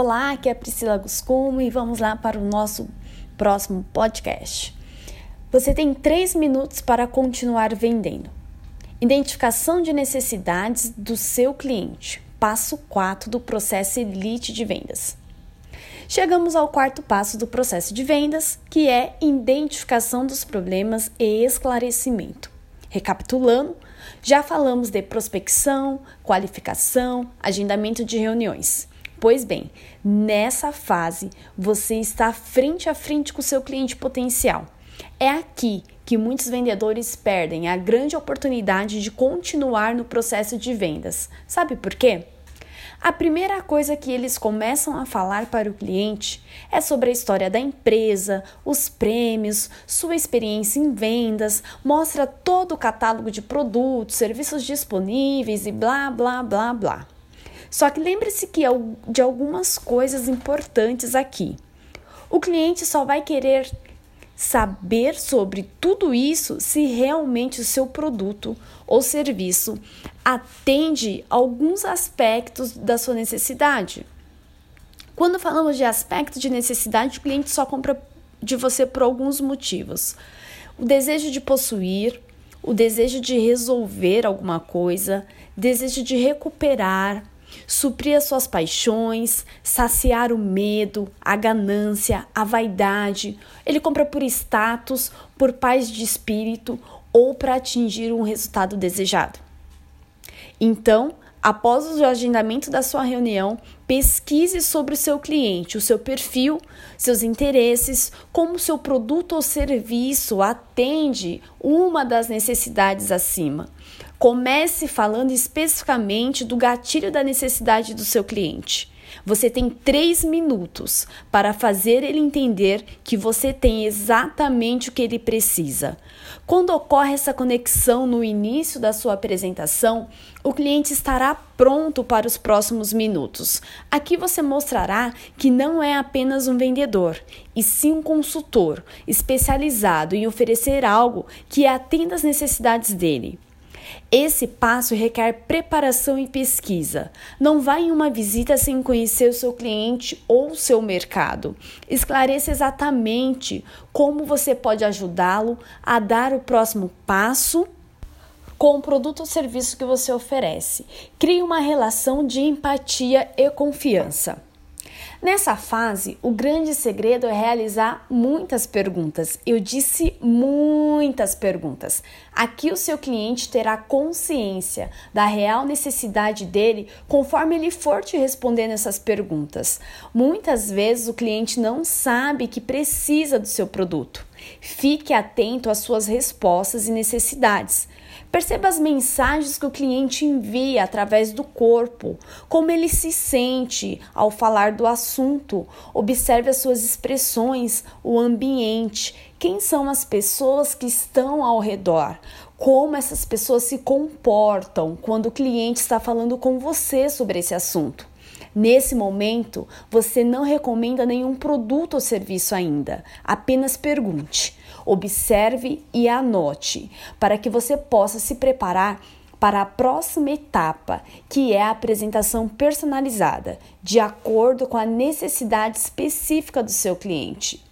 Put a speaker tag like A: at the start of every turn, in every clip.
A: Olá, aqui é Priscila Guscumo e vamos lá para o nosso próximo podcast. Você tem três minutos para continuar vendendo. Identificação de necessidades do seu cliente. Passo 4 do processo Elite de vendas. Chegamos ao quarto passo do processo de vendas, que é identificação dos problemas e esclarecimento. Recapitulando, já falamos de prospecção, qualificação, agendamento de reuniões. Pois bem, nessa fase você está frente a frente com o seu cliente potencial. É aqui que muitos vendedores perdem a grande oportunidade de continuar no processo de vendas. Sabe por quê? A primeira coisa que eles começam a falar para o cliente é sobre a história da empresa, os prêmios, sua experiência em vendas, mostra todo o catálogo de produtos, serviços disponíveis e blá blá blá blá. Só que lembre-se que de algumas coisas importantes aqui. O cliente só vai querer saber sobre tudo isso se realmente o seu produto ou serviço atende alguns aspectos da sua necessidade. Quando falamos de aspecto de necessidade, o cliente só compra de você por alguns motivos. O desejo de possuir, o desejo de resolver alguma coisa, desejo de recuperar, suprir as suas paixões, saciar o medo, a ganância, a vaidade. Ele compra por status, por paz de espírito ou para atingir um resultado desejado. Então, após o agendamento da sua reunião, pesquise sobre o seu cliente, o seu perfil, seus interesses, como o seu produto ou serviço atende uma das necessidades acima. Comece falando especificamente do gatilho da necessidade do seu cliente. Você tem três minutos para fazer ele entender que você tem exatamente o que ele precisa. Quando ocorre essa conexão no início da sua apresentação, o cliente estará pronto para os próximos minutos. Aqui você mostrará que não é apenas um vendedor, e sim um consultor especializado em oferecer algo que atenda às necessidades dele. Esse passo requer preparação e pesquisa. Não vá em uma visita sem conhecer o seu cliente ou o seu mercado. Esclareça exatamente como você pode ajudá-lo a dar o próximo passo com o produto ou serviço que você oferece. Crie uma relação de empatia e confiança. Nessa fase, o grande segredo é realizar muitas perguntas. Eu disse muitas perguntas. Aqui o seu cliente terá consciência da real necessidade dele conforme ele for te respondendo essas perguntas. Muitas vezes o cliente não sabe que precisa do seu produto. Fique atento às suas respostas e necessidades. Perceba as mensagens que o cliente envia através do corpo, como ele se sente ao falar do assunto. Observe as suas expressões, o ambiente, quem são as pessoas que estão ao redor, como essas pessoas se comportam quando o cliente está falando com você sobre esse assunto. Nesse momento, você não recomenda nenhum produto ou serviço ainda, apenas pergunte. Observe e anote para que você possa se preparar para a próxima etapa, que é a apresentação personalizada, de acordo com a necessidade específica do seu cliente.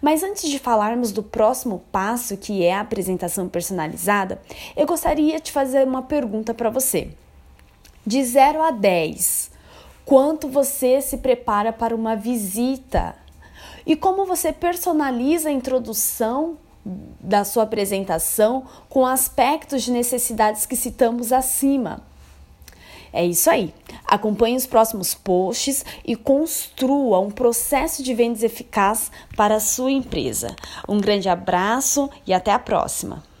A: Mas antes de falarmos do próximo passo, que é a apresentação personalizada, eu gostaria de fazer uma pergunta para você. De 0 a 10, quanto você se prepara para uma visita e como você personaliza a introdução da sua apresentação com aspectos de necessidades que citamos acima. É isso aí. Acompanhe os próximos posts e construa um processo de vendas eficaz para a sua empresa. Um grande abraço e até a próxima!